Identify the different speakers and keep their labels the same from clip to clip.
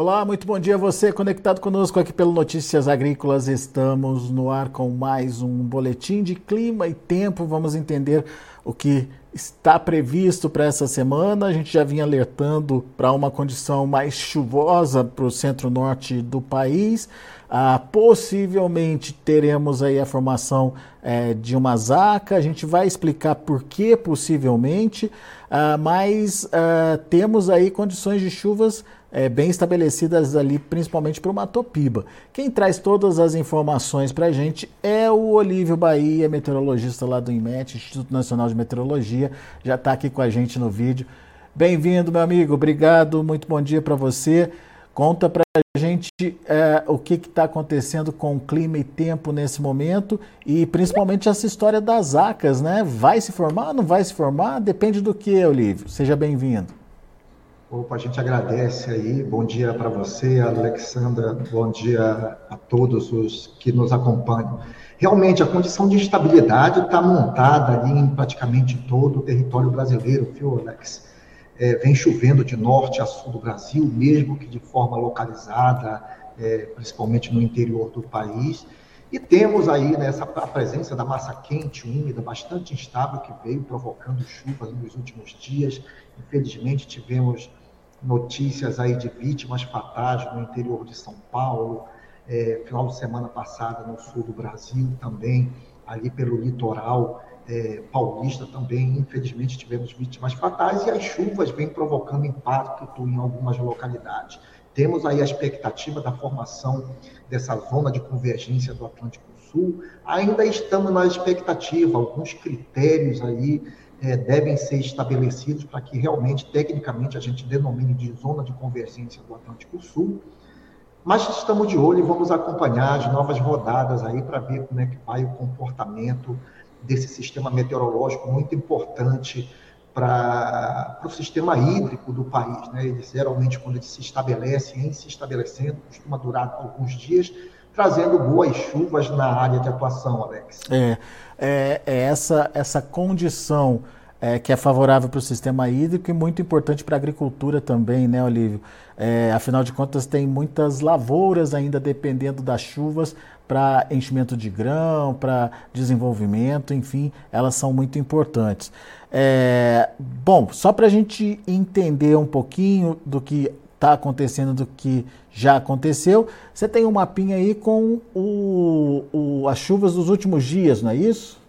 Speaker 1: Olá, muito bom dia a você conectado conosco aqui pelo Notícias Agrícolas. Estamos no ar com mais um boletim de clima e tempo. Vamos entender o que está previsto para essa semana. A gente já vinha alertando para uma condição mais chuvosa para o centro-norte do país. Ah, possivelmente teremos aí a formação é, de uma zaca. A gente vai explicar por que possivelmente, ah, mas ah, temos aí condições de chuvas é, bem estabelecidas ali, principalmente para o Matopiba. Quem traz todas as informações para a gente é o Olívio Bahia, meteorologista lá do IMET, Instituto Nacional de Meteorologia, já está aqui com a gente no vídeo. Bem-vindo, meu amigo, obrigado, muito bom dia para você. Conta para a gente é, o que está acontecendo com o clima e tempo nesse momento e principalmente essa história das acas, né? Vai se formar, não vai se formar? Depende do que, Olívio. Seja bem-vindo.
Speaker 2: Opa, a gente agradece aí. Bom dia para você, Alexandra. Bom dia a todos os que nos acompanham. Realmente, a condição de estabilidade está montada ali em praticamente todo o território brasileiro, viu, Alex? É, vem chovendo de norte a sul do Brasil, mesmo que de forma localizada, é, principalmente no interior do país. E temos aí né, a presença da massa quente, úmida, bastante instável, que veio provocando chuvas nos últimos dias. Infelizmente, tivemos notícias aí de vítimas fatais no interior de São Paulo, é, final de semana passada no sul do Brasil também, ali pelo litoral é, paulista também, infelizmente tivemos vítimas fatais e as chuvas vêm provocando impacto em algumas localidades. Temos aí a expectativa da formação dessa zona de convergência do Atlântico Sul. Ainda estamos na expectativa, alguns critérios aí é, devem ser estabelecidos para que realmente, tecnicamente, a gente denomine de zona de convergência do Atlântico Sul. Mas estamos de olho e vamos acompanhar as novas rodadas aí para ver como é que vai o comportamento desse sistema meteorológico muito importante para o sistema hídrico do país. Né? Ele, geralmente, quando ele se estabelece, em se estabelecendo, costuma durar alguns dias, trazendo boas chuvas na área de atuação, Alex.
Speaker 1: É, é, é essa, essa condição é, que é favorável para o sistema hídrico e muito importante para a agricultura também, né, Olívio? É, afinal de contas, tem muitas lavouras ainda dependendo das chuvas para enchimento de grão, para desenvolvimento, enfim, elas são muito importantes. É, bom, só para a gente entender um pouquinho do que está acontecendo do que já aconteceu. Você tem um mapinha aí com o, o, as chuvas dos últimos dias, não é isso?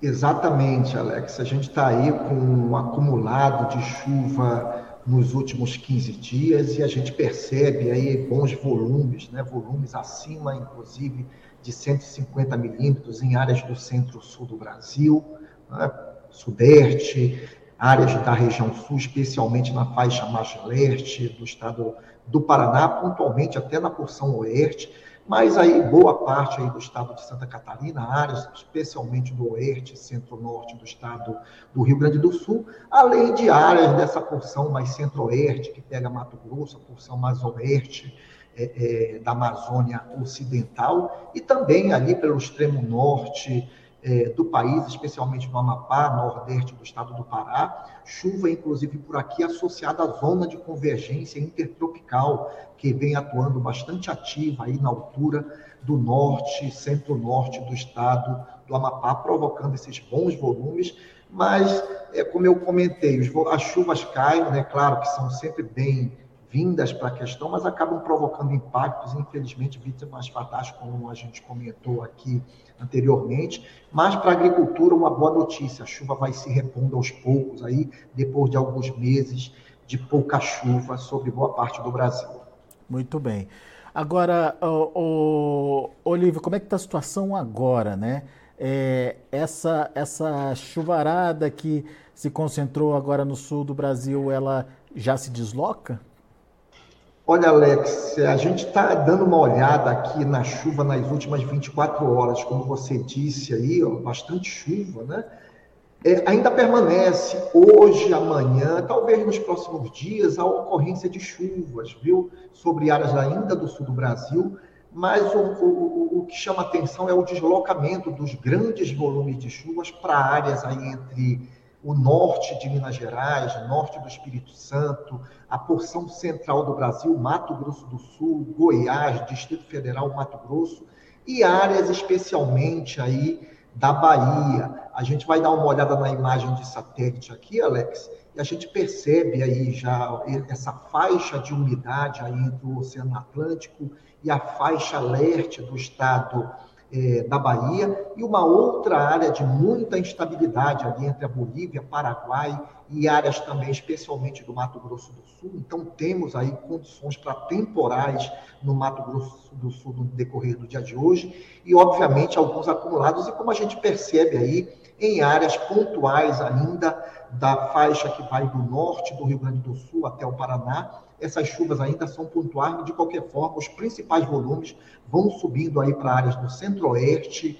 Speaker 2: Exatamente, Alex. A gente está aí com um acumulado de chuva nos últimos 15 dias e a gente percebe aí bons volumes, né? volumes acima, inclusive, de 150 milímetros em áreas do centro-sul do Brasil, né? sudeste, áreas da região sul, especialmente na faixa mais leste do estado do Paraná, pontualmente até na porção oeste, mas aí boa parte aí do estado de Santa Catarina, áreas especialmente do oeste, centro-norte do estado do Rio Grande do Sul, além de áreas dessa porção mais centro-oeste, que pega Mato Grosso, a porção mais oeste, é, é, da Amazônia Ocidental, e também ali pelo extremo norte, é, do país, especialmente no Amapá, nordeste do estado do Pará. Chuva, inclusive, por aqui associada à zona de convergência intertropical, que vem atuando bastante ativa aí na altura do norte, centro-norte do estado do Amapá, provocando esses bons volumes. Mas, é, como eu comentei, as chuvas caem, né? claro que são sempre bem vindas para a questão, mas acabam provocando impactos, infelizmente, vítimas fatais, como a gente comentou aqui anteriormente. Mas para a agricultura, uma boa notícia: a chuva vai se repondo aos poucos, aí, depois de alguns meses de pouca chuva sobre boa parte do Brasil.
Speaker 1: Muito bem. Agora, o, o Olívio, como é que está a situação agora, né? É, essa, essa chuvarada que se concentrou agora no sul do Brasil, ela já se desloca?
Speaker 2: Olha, Alex, a gente está dando uma olhada aqui na chuva nas últimas 24 horas, como você disse aí, ó, bastante chuva, né? É, ainda permanece hoje, amanhã, talvez nos próximos dias, a ocorrência de chuvas, viu? Sobre áreas ainda do sul do Brasil, mas o, o, o que chama atenção é o deslocamento dos grandes volumes de chuvas para áreas aí entre o norte de Minas Gerais, o norte do Espírito Santo, a porção central do Brasil, Mato Grosso do Sul, Goiás, Distrito Federal, Mato Grosso, e áreas especialmente aí da Bahia. A gente vai dar uma olhada na imagem de satélite aqui, Alex, e a gente percebe aí já essa faixa de umidade aí entre o Oceano Atlântico e a faixa leste do estado é, da Bahia, e uma outra área de muita instabilidade ali entre a Bolívia, Paraguai e áreas também, especialmente do Mato Grosso do Sul. Então, temos aí condições para temporais no Mato Grosso do Sul no decorrer do dia de hoje, e, obviamente, alguns acumulados, e como a gente percebe aí, em áreas pontuais ainda da faixa que vai do norte do Rio Grande do Sul até o Paraná, essas chuvas ainda são pontuais, de qualquer forma, os principais volumes vão subindo aí para áreas do centro-oeste,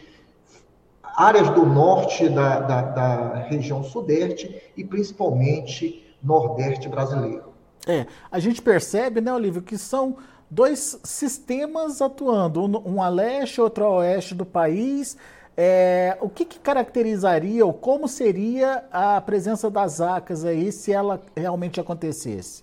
Speaker 2: áreas do norte da, da, da, região sudeste e principalmente nordeste brasileiro.
Speaker 1: É, a gente percebe, né, Olívio, que são dois sistemas atuando, um a leste, outro a oeste do país. É, o que, que, caracterizaria ou como seria a presença das ACAS aí se ela realmente acontecesse?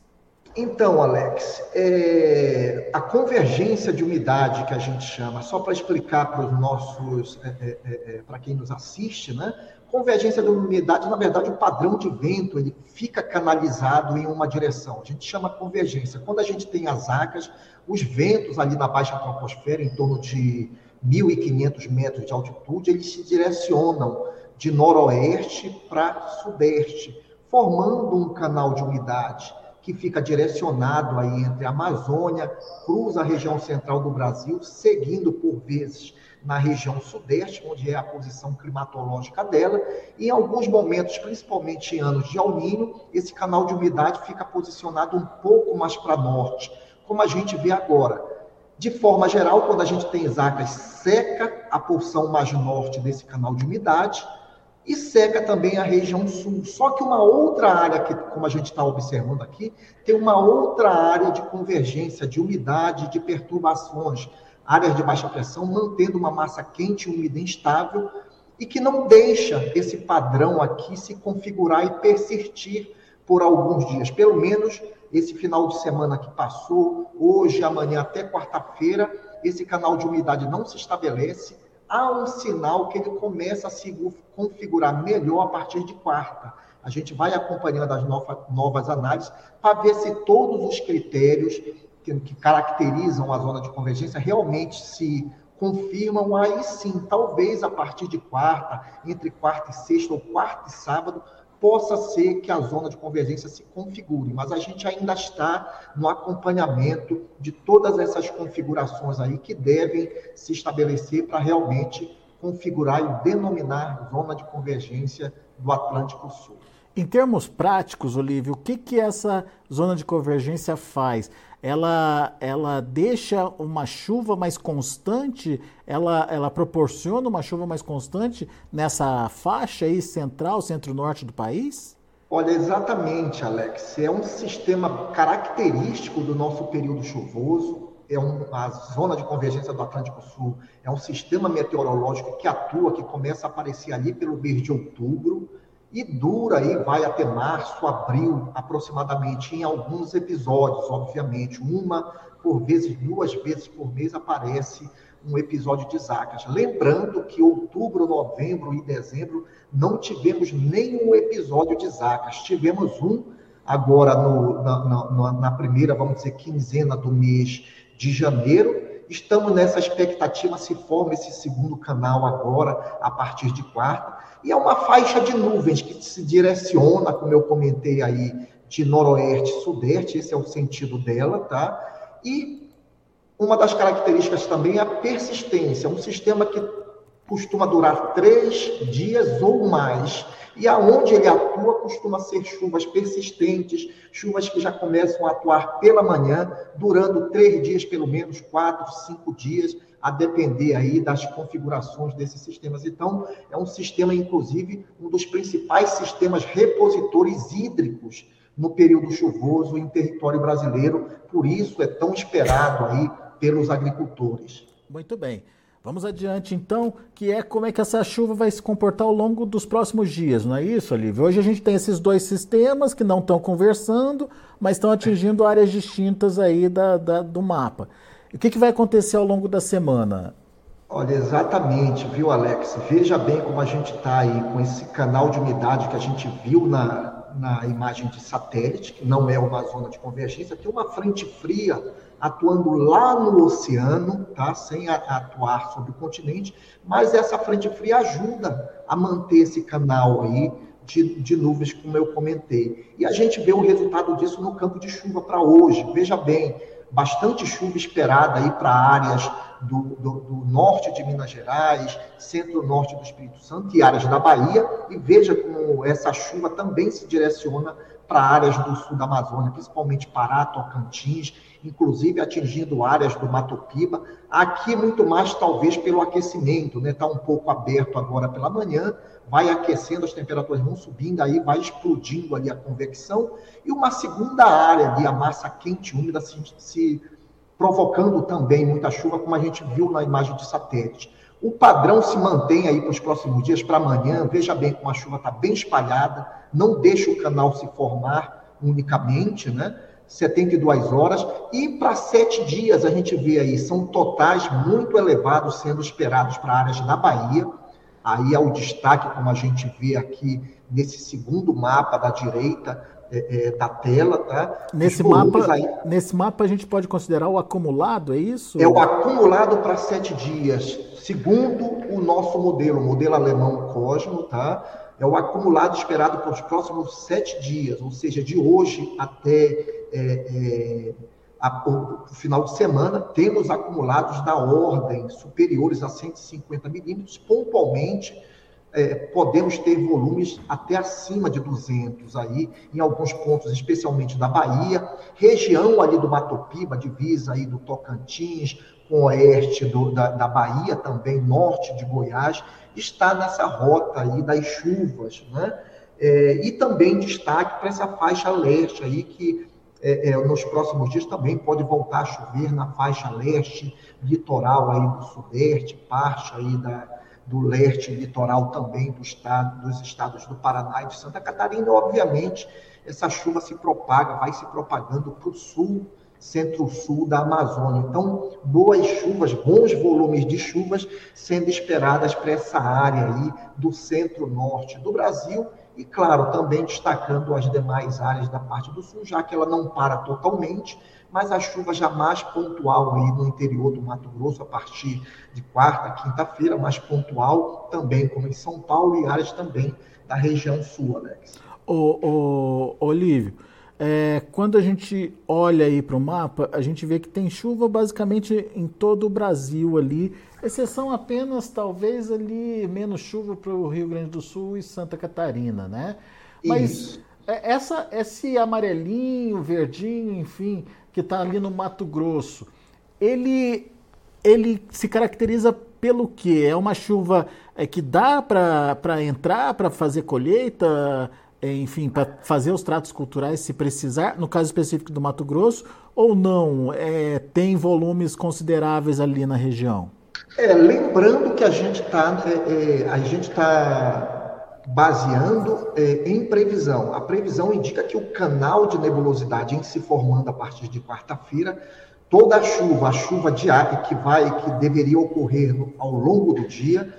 Speaker 2: Então, Alex, é, a convergência de umidade que a gente chama, só para explicar para os nossos, é, é, é, é para quem nos assiste, né? Convergência de umidade, na verdade, o padrão de vento ele fica canalizado em uma direção. A gente chama convergência. Quando a gente tem as acas, os ventos ali na baixa troposfera, em torno de 1.500 metros de altitude, eles se direcionam de noroeste para sudeste, formando um canal de umidade que fica direcionado aí entre a Amazônia, cruza a região central do Brasil, seguindo por vezes na região sudeste, onde é a posição climatológica dela, e em alguns momentos, principalmente em anos de El esse canal de umidade fica posicionado um pouco mais para norte, como a gente vê agora. De forma geral, quando a gente tem zacas seca a porção mais norte desse canal de umidade, e seca também a região sul. Só que uma outra área, que, como a gente está observando aqui, tem uma outra área de convergência, de umidade, de perturbações, áreas de baixa pressão, mantendo uma massa quente, úmida e instável, e que não deixa esse padrão aqui se configurar e persistir por alguns dias. Pelo menos esse final de semana que passou, hoje, amanhã até quarta-feira, esse canal de umidade não se estabelece há um sinal que ele começa a se configurar melhor a partir de quarta. A gente vai acompanhando as novas, análises para ver se todos os critérios que caracterizam a zona de convergência realmente se confirmam. Aí sim, talvez a partir de quarta, entre quarta e sexta ou quarta e sábado, possa ser que a zona de convergência se configure, mas a gente ainda está no acompanhamento de todas essas configurações aí que devem se estabelecer para realmente configurar e denominar zona de convergência do Atlântico Sul.
Speaker 1: Em termos práticos, Olívio, o que, que essa zona de convergência faz? Ela, ela deixa uma chuva mais constante, ela, ela proporciona uma chuva mais constante nessa faixa aí central, centro-norte do país?
Speaker 2: Olha, exatamente, Alex. É um sistema característico do nosso período chuvoso. É um, a zona de convergência do Atlântico Sul é um sistema meteorológico que atua, que começa a aparecer ali pelo mês de outubro e dura aí, vai até março, abril, aproximadamente, em alguns episódios, obviamente. Uma por vezes, duas vezes por mês aparece um episódio de Zacas. Lembrando que outubro, novembro e dezembro não tivemos nenhum episódio de Zacas. Tivemos um agora no, na, na, na primeira, vamos dizer, quinzena do mês de janeiro, Estamos nessa expectativa se forma esse segundo canal agora, a partir de quarta. E é uma faixa de nuvens que se direciona, como eu comentei aí, de noroeste sudeste, esse é o sentido dela, tá? E uma das características também é a persistência, um sistema que costuma durar três dias ou mais. E aonde ele atua costuma ser chuvas persistentes, chuvas que já começam a atuar pela manhã, durando três dias, pelo menos quatro, cinco dias, a depender aí das configurações desses sistemas. Então, é um sistema, inclusive, um dos principais sistemas repositores hídricos no período chuvoso em território brasileiro. Por isso é tão esperado aí pelos agricultores.
Speaker 1: Muito bem. Vamos adiante então, que é como é que essa chuva vai se comportar ao longo dos próximos dias, não é isso, Olívio? Hoje a gente tem esses dois sistemas que não estão conversando, mas estão atingindo áreas distintas aí da, da do mapa. O que, que vai acontecer ao longo da semana?
Speaker 2: Olha, exatamente, viu, Alex? Veja bem como a gente está aí com esse canal de umidade que a gente viu na, na imagem de satélite, que não é uma zona de convergência, tem uma frente fria atuando lá no oceano, tá? sem atuar sobre o continente, mas essa frente fria ajuda a manter esse canal aí de, de nuvens, como eu comentei. E a gente vê o resultado disso no campo de chuva para hoje. Veja bem, bastante chuva esperada aí para áreas do, do, do, norte de Minas Gerais, centro-norte do Espírito Santo e áreas da Bahia. E veja como essa chuva também se direciona para áreas do sul da Amazônia, principalmente Pará, Tocantins, inclusive atingindo áreas do Mato Piba. Aqui muito mais talvez pelo aquecimento, né? Está um pouco aberto agora pela manhã, vai aquecendo, as temperaturas vão subindo, aí vai explodindo ali a convecção e uma segunda área ali, a massa quente úmida se, se provocando também muita chuva, como a gente viu na imagem de satélite. O padrão se mantém aí para os próximos dias, para amanhã. Veja bem como a chuva está bem espalhada, não deixa o canal se formar unicamente, né? 72 horas. E para sete dias a gente vê aí, são totais muito elevados sendo esperados para áreas da Bahia. Aí é o destaque, como a gente vê aqui nesse segundo mapa da direita, é, é, da tela, tá?
Speaker 1: Nesse mapa, aí, nesse mapa a gente pode considerar o acumulado, é isso?
Speaker 2: É o acumulado para sete dias, segundo o nosso modelo, o modelo alemão Cosmo, tá? É o acumulado esperado para os próximos sete dias, ou seja, de hoje até é, é, a, o, o, final de semana, temos acumulados da ordem superiores a 150 milímetros, pontualmente é, podemos ter volumes até acima de 200 aí, em alguns pontos, especialmente da Bahia, região ali do Mato Piba, divisa aí do Tocantins, com oeste do, da, da Bahia, também norte de Goiás, está nessa rota aí das chuvas, né? É, e também destaque para essa faixa leste aí, que é, é, nos próximos dias também pode voltar a chover na faixa leste, litoral aí do sudeste, parte aí da, do leste litoral também do estado, dos estados do Paraná e de Santa Catarina. Obviamente, essa chuva se propaga, vai se propagando para o sul, centro-sul da Amazônia. Então, boas chuvas, bons volumes de chuvas sendo esperadas para essa área aí do centro-norte do Brasil e, claro, também destacando as demais áreas da parte do sul, já que ela não para totalmente, mas a chuva já mais pontual aí no interior do Mato Grosso, a partir de quarta, quinta-feira, mais pontual também, como em São Paulo e áreas também da região sul, Alex.
Speaker 1: Ô, ô, Olívio, é, quando a gente olha aí para o mapa, a gente vê que tem chuva basicamente em todo o Brasil ali, exceção apenas talvez ali menos chuva para o Rio Grande do Sul e Santa Catarina, né? Mas Isso. É, essa, esse amarelinho, verdinho, enfim, que está ali no Mato Grosso, ele, ele se caracteriza pelo quê? É uma chuva é, que dá para entrar, para fazer colheita, é, enfim, para fazer os tratos culturais se precisar, no caso específico do Mato Grosso, ou não? É, tem volumes consideráveis ali na região?
Speaker 2: É, lembrando que a gente está é, a gente está baseando é, em previsão. A previsão indica que o canal de nebulosidade em se formando a partir de quarta-feira, toda a chuva, a chuva diária que vai, que deveria ocorrer ao longo do dia,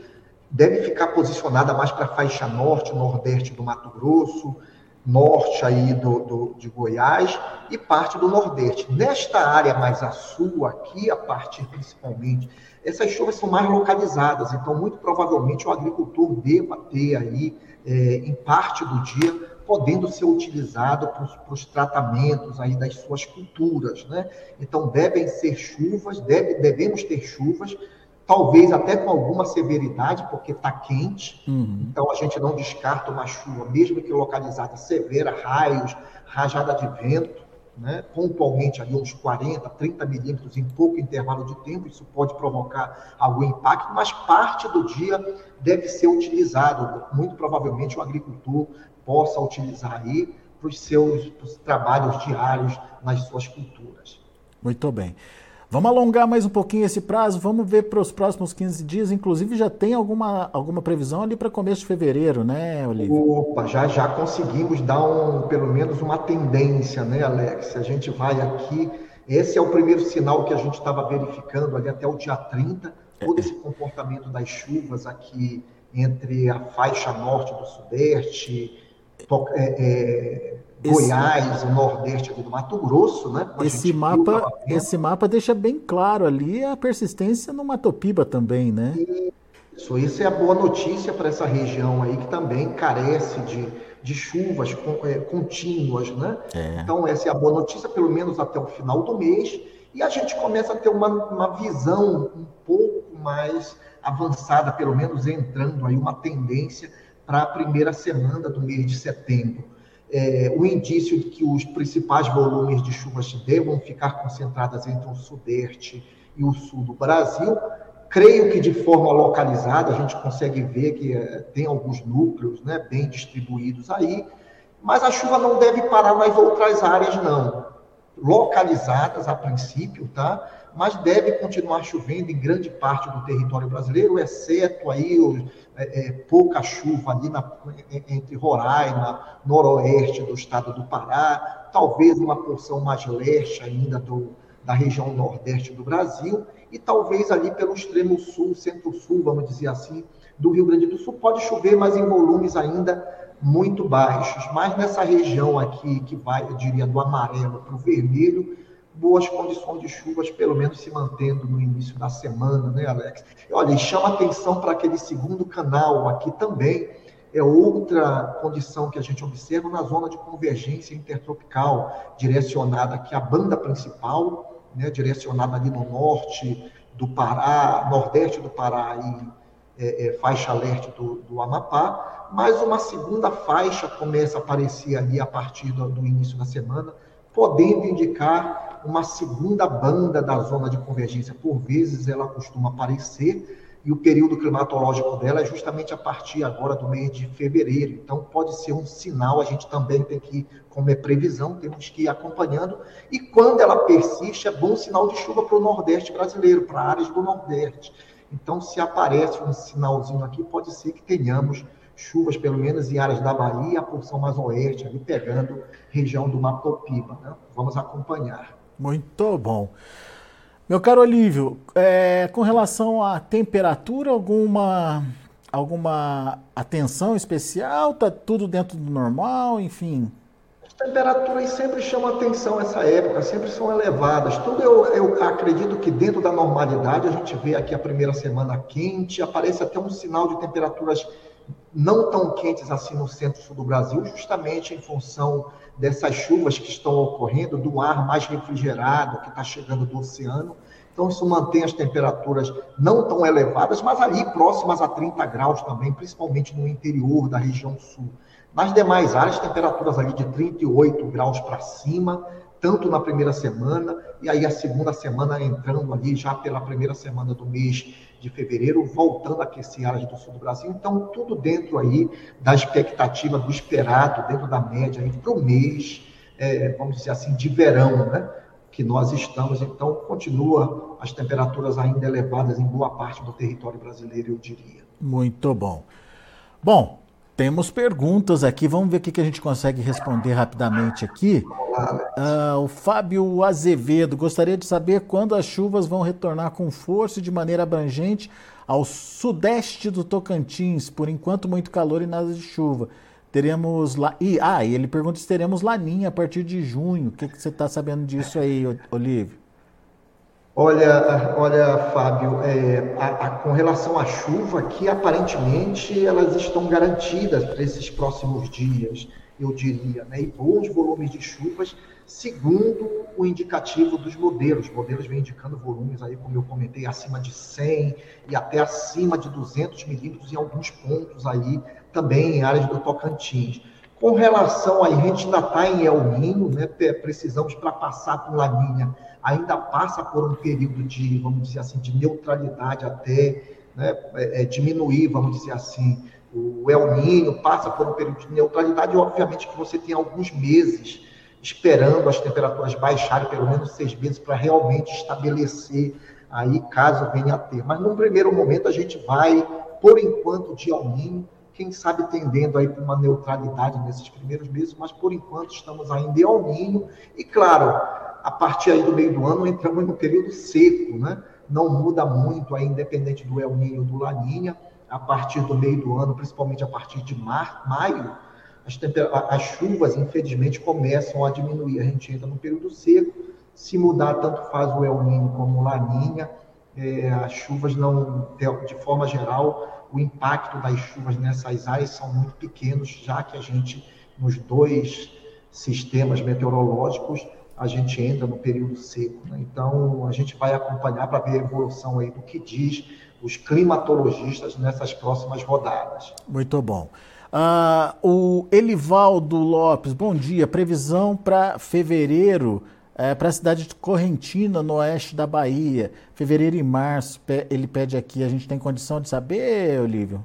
Speaker 2: deve ficar posicionada mais para a faixa norte, nordeste do Mato Grosso, norte aí do, do, de Goiás e parte do nordeste. Nesta área mais a sul, aqui, a partir principalmente essas chuvas são mais localizadas, então muito provavelmente o agricultor deva ter aí, é, em parte do dia, podendo ser utilizado para os tratamentos aí das suas culturas, né? Então devem ser chuvas, deve, devemos ter chuvas, talvez até com alguma severidade, porque está quente, uhum. então a gente não descarta uma chuva, mesmo que localizada severa, raios, rajada de vento, né, pontualmente ali uns 40, 30 milímetros em pouco intervalo de tempo, isso pode provocar algum impacto, mas parte do dia deve ser utilizado, muito provavelmente o agricultor possa utilizar aí para os seus trabalhos diários nas suas culturas.
Speaker 1: Muito bem. Vamos alongar mais um pouquinho esse prazo, vamos ver para os próximos 15 dias. Inclusive, já tem alguma, alguma previsão ali para começo de fevereiro, né, Olívio?
Speaker 2: Opa, já, já conseguimos dar um, pelo menos uma tendência, né, Alex? A gente vai aqui. Esse é o primeiro sinal que a gente estava verificando ali até o dia 30, todo esse comportamento das chuvas aqui entre a faixa norte do Sudeste, é, é, Goiás, esse, o Nordeste do Mato Grosso, né?
Speaker 1: esse mapa, esse mapa deixa bem claro ali a persistência no Mato Piba também, né?
Speaker 2: Isso, isso é a boa notícia para essa região aí que também carece de, de chuvas é, contínuas, né? É. Então essa é a boa notícia, pelo menos até o final do mês, e a gente começa a ter uma, uma visão um pouco mais avançada, pelo menos entrando aí uma tendência para a primeira semana do mês de setembro. É, o indício de que os principais volumes de chuvas devam ficar concentradas entre o sudeste e o sul do Brasil. Creio que de forma localizada, a gente consegue ver que é, tem alguns núcleos né, bem distribuídos aí, mas a chuva não deve parar nas outras áreas, não. Localizadas a princípio, tá? mas deve continuar chovendo em grande parte do território brasileiro, exceto aí é, é, pouca chuva ali na, entre Roraima, noroeste do estado do Pará, talvez uma porção mais leste ainda do, da região nordeste do Brasil, e talvez ali pelo extremo sul, centro-sul, vamos dizer assim, do Rio Grande do Sul, pode chover, mas em volumes ainda muito baixos. Mas nessa região aqui, que vai, eu diria, do amarelo para o vermelho, boas condições de chuvas, pelo menos se mantendo no início da semana, né, Alex? Olha, e chama atenção para aquele segundo canal aqui também, é outra condição que a gente observa na zona de convergência intertropical, direcionada aqui à banda principal, né, direcionada ali no norte do Pará, nordeste do Pará e é, é, faixa leste do, do, Amapá, mas uma segunda faixa começa a aparecer ali a partir do, do início da semana, podendo indicar uma segunda banda da zona de convergência. Por vezes ela costuma aparecer e o período climatológico dela é justamente a partir agora do mês de fevereiro. Então pode ser um sinal, a gente também tem que, como é previsão, temos que ir acompanhando. E quando ela persiste, é bom sinal de chuva para o Nordeste brasileiro, para áreas do Nordeste. Então, se aparece um sinalzinho aqui, pode ser que tenhamos chuvas, pelo menos em áreas da Bahia, a porção mais oeste, ali pegando região do Mato Piba. Né? Vamos acompanhar.
Speaker 1: Muito bom. Meu caro Olívio, é, com relação à temperatura, alguma, alguma atenção especial? Está tudo dentro do normal, enfim?
Speaker 2: As temperaturas sempre chamam atenção essa época, sempre são elevadas. Tudo eu, eu acredito que dentro da normalidade, a gente vê aqui a primeira semana quente, aparece até um sinal de temperaturas não tão quentes assim no centro-sul do Brasil, justamente em função dessas chuvas que estão ocorrendo, do ar mais refrigerado que está chegando do oceano. Então, isso mantém as temperaturas não tão elevadas, mas ali próximas a 30 graus também, principalmente no interior da região sul. Nas demais áreas, temperaturas ali de 38 graus para cima, tanto na primeira semana, e aí a segunda semana entrando ali já pela primeira semana do mês de fevereiro, voltando a aquecer áreas do sul do Brasil. Então, tudo dentro aí da expectativa do esperado, dentro da média para o mês, é, vamos dizer assim, de verão, né? Que nós estamos. Então, continua as temperaturas ainda elevadas em boa parte do território brasileiro, eu diria.
Speaker 1: Muito bom. Bom, temos perguntas aqui, vamos ver o que a gente consegue responder rapidamente aqui. Uh, o Fábio Azevedo gostaria de saber quando as chuvas vão retornar com força e de maneira abrangente ao sudeste do Tocantins. Por enquanto, muito calor e nada de chuva. Teremos lá. E, ah, e ele pergunta se teremos laninha a partir de junho. O que, que você está sabendo disso aí, Olívio?
Speaker 2: Olha, olha, Fábio, é, a, a, com relação à chuva, que aparentemente elas estão garantidas para esses próximos dias, eu diria, né? E bons volumes de chuvas, segundo o indicativo dos modelos. Os modelos vêm indicando volumes aí, como eu comentei, acima de 100 e até acima de 200 milímetros em alguns pontos aí, também em áreas do Tocantins. Com relação a gente ainda está em El Ninho, né? Precisamos para passar por Laninha ainda passa por um período de, vamos dizer assim, de neutralidade até né, é, é, diminuir, vamos dizer assim, o El Ninho passa por um período de neutralidade, e obviamente que você tem alguns meses esperando as temperaturas baixarem pelo menos seis meses para realmente estabelecer aí caso venha a ter. Mas num primeiro momento a gente vai, por enquanto, de alminho, quem sabe tendendo aí para uma neutralidade nesses primeiros meses, mas por enquanto estamos ainda em alminho e claro, a partir aí do meio do ano entramos no período seco, né? Não muda muito aí, independente do El Ninho ou do Laninha, a partir do meio do ano, principalmente a partir de mar, maio, as, as chuvas, infelizmente, começam a diminuir. A gente entra no período seco. Se mudar, tanto faz o El Niño como o Laninha. É, as chuvas não, de forma geral, o impacto das chuvas nessas áreas são muito pequenos, já que a gente, nos dois sistemas meteorológicos, a gente entra no período seco. Né? Então, a gente vai acompanhar para ver a evolução aí do que diz os climatologistas nessas próximas rodadas.
Speaker 1: Muito bom. Uh, o Elivaldo Lopes, bom dia. Previsão para fevereiro é, para a cidade de Correntina, no oeste da Bahia. Fevereiro e março, ele pede aqui. A gente tem condição de saber, Olívio?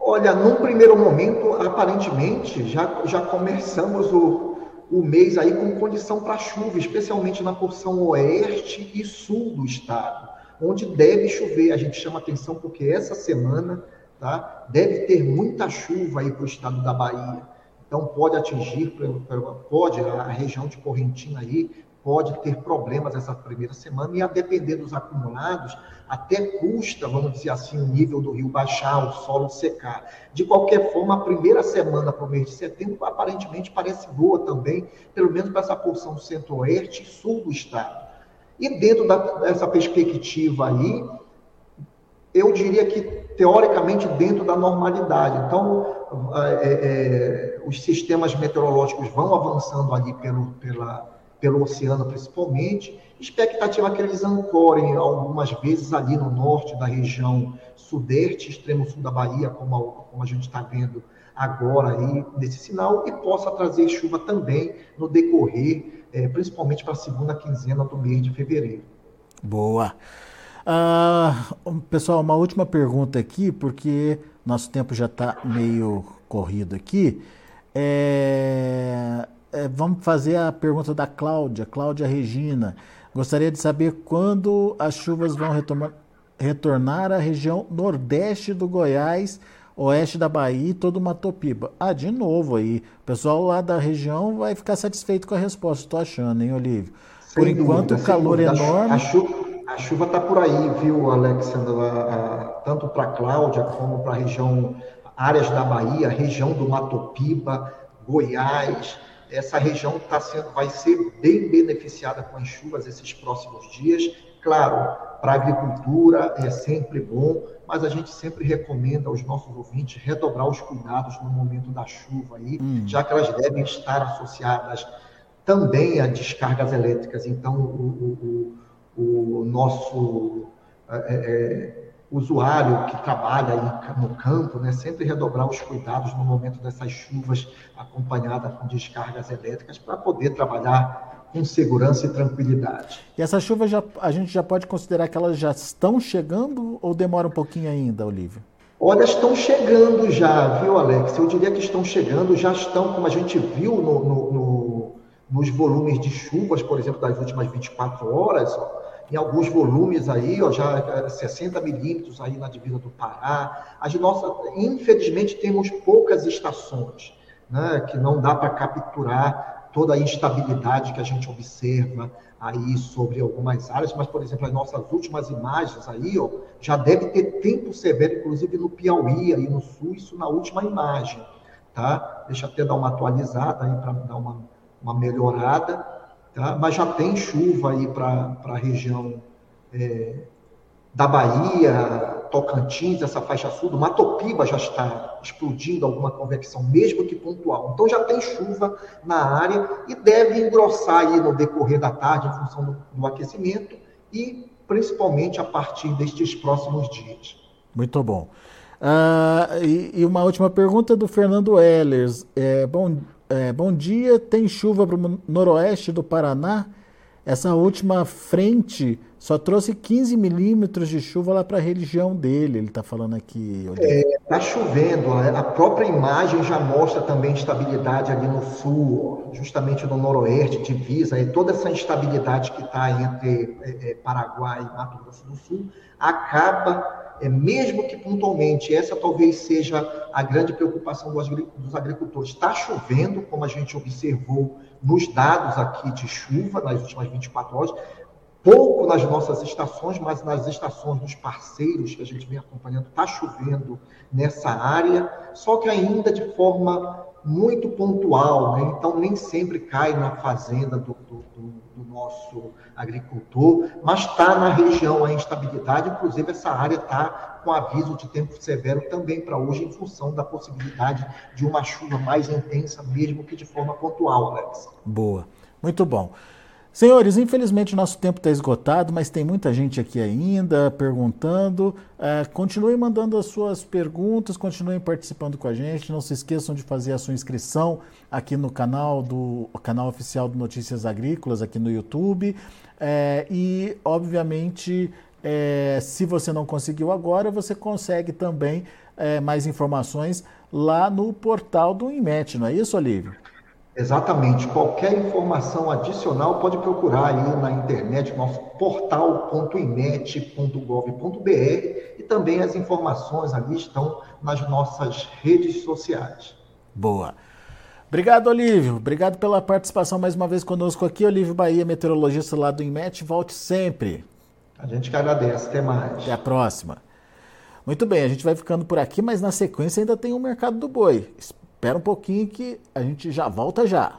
Speaker 2: Olha, num primeiro momento, aparentemente, já, já começamos o, o mês aí com condição para chuva, especialmente na porção oeste e sul do estado, onde deve chover. A gente chama atenção porque essa semana tá? Deve ter muita chuva aí para o estado da Bahia. Então pode atingir, pode a região de Correntina aí pode ter problemas essa primeira semana e a depender dos acumulados até custa, vamos dizer assim, o nível do rio baixar, o solo secar. De qualquer forma, a primeira semana para o mês de setembro aparentemente parece boa também, pelo menos para essa porção centro-oeste e sul do estado. E dentro da, dessa perspectiva aí, eu diria que, teoricamente, dentro da normalidade. Então, é, é, os sistemas meteorológicos vão avançando ali pelo, pela, pelo oceano, principalmente. Expectativa que eles ancorem algumas vezes ali no norte da região sudeste, extremo sul da Bahia, como a, como a gente está vendo agora aí nesse sinal, e possa trazer chuva também no decorrer, é, principalmente para a segunda quinzena do mês de fevereiro.
Speaker 1: Boa. Uh, pessoal, uma última pergunta aqui, porque nosso tempo já está meio corrido aqui. É, é, vamos fazer a pergunta da Cláudia, Cláudia Regina. Gostaria de saber quando as chuvas vão retomar, retornar à região nordeste do Goiás, oeste da Bahia e todo o Matopiba. Ah, de novo aí. O pessoal lá da região vai ficar satisfeito com a resposta, estou achando, hein, Olívio? Por sem enquanto, dúvida, o calor é enorme.
Speaker 2: A, chu a chuva está por aí, viu, Alexandra? tanto para Cláudia como para a região, áreas da Bahia, região do Matopiba, Goiás. Essa região tá sendo, vai ser bem beneficiada com as chuvas esses próximos dias. Claro, para a agricultura é sempre bom, mas a gente sempre recomenda aos nossos ouvintes redobrar os cuidados no momento da chuva aí, hum. já que elas devem estar associadas também a descargas elétricas. Então, o, o o nosso é, é, é, usuário que trabalha aí no campo, né, sempre redobrar os cuidados no momento dessas chuvas acompanhadas com descargas elétricas para poder trabalhar com segurança e tranquilidade.
Speaker 1: E essas chuvas já, a gente já pode considerar que elas já estão chegando ou demora um pouquinho ainda, Olívio?
Speaker 2: Olha, estão chegando já, viu, Alex? Eu diria que estão chegando, já estão, como a gente viu no, no, no, nos volumes de chuvas, por exemplo, das últimas 24 horas, ó, em alguns volumes aí, ó, já 60 é, milímetros aí na divisa do Pará. As nossas, infelizmente, temos poucas estações, né, que não dá para capturar toda a instabilidade que a gente observa aí sobre algumas áreas, mas, por exemplo, as nossas últimas imagens aí, ó, já deve ter tempo severo, inclusive no Piauí, aí no Sul, isso na última imagem, tá? Deixa eu até dar uma atualizada aí para dar uma, uma melhorada tá? mas já tem chuva aí para a região é, da Bahia, Tocantins, essa faixa sul, do Matopiba já está explodindo alguma convecção, mesmo que pontual. Então já tem chuva na área e deve engrossar aí no decorrer da tarde em função do, do aquecimento e principalmente a partir destes próximos dias.
Speaker 1: Muito bom. Uh, e, e, uma última pergunta do Fernando Ehlers. É, bom, é, bom dia, tem chuva para o noroeste do Paraná? essa última frente só trouxe 15 milímetros de chuva lá para a região dele, ele está falando aqui.
Speaker 2: Está é, tá chovendo, a própria imagem já mostra também instabilidade ali no sul, justamente no noroeste, divisa, e toda essa instabilidade que está entre é, é, Paraguai e Mato Grosso do Sul acaba, é, mesmo que pontualmente, essa talvez seja a grande preocupação dos agricultores. Está chovendo, como a gente observou nos dados aqui de chuva nas últimas 24 horas, pouco nas nossas estações, mas nas estações dos parceiros que a gente vem acompanhando, está chovendo nessa área, só que ainda de forma muito pontual, né? então nem sempre cai na fazenda do, do, do nosso agricultor, mas está na região a instabilidade, inclusive essa área está com aviso de tempo severo também para hoje, em função da possibilidade de uma chuva mais intensa, mesmo que de forma pontual, Alex.
Speaker 1: Boa, muito bom. Senhores, infelizmente nosso tempo está esgotado, mas tem muita gente aqui ainda perguntando. É, continuem mandando as suas perguntas, continuem participando com a gente. Não se esqueçam de fazer a sua inscrição aqui no canal do canal oficial do Notícias Agrícolas, aqui no YouTube. É, e, obviamente, é, se você não conseguiu agora, você consegue também mais informações lá no portal do IMET, não é isso, Olívio?
Speaker 2: Exatamente. Qualquer informação adicional pode procurar aí na internet, nosso portal.inet.gov.br e também as informações ali estão nas nossas redes sociais.
Speaker 1: Boa. Obrigado, Olívio. Obrigado pela participação mais uma vez conosco aqui. Olívio Bahia, meteorologista lá do IMET. Volte sempre.
Speaker 2: A gente que agradece. Até mais.
Speaker 1: Até a próxima. Muito bem, a gente vai ficando por aqui, mas na sequência ainda tem o mercado do boi. Espera um pouquinho que a gente já volta já.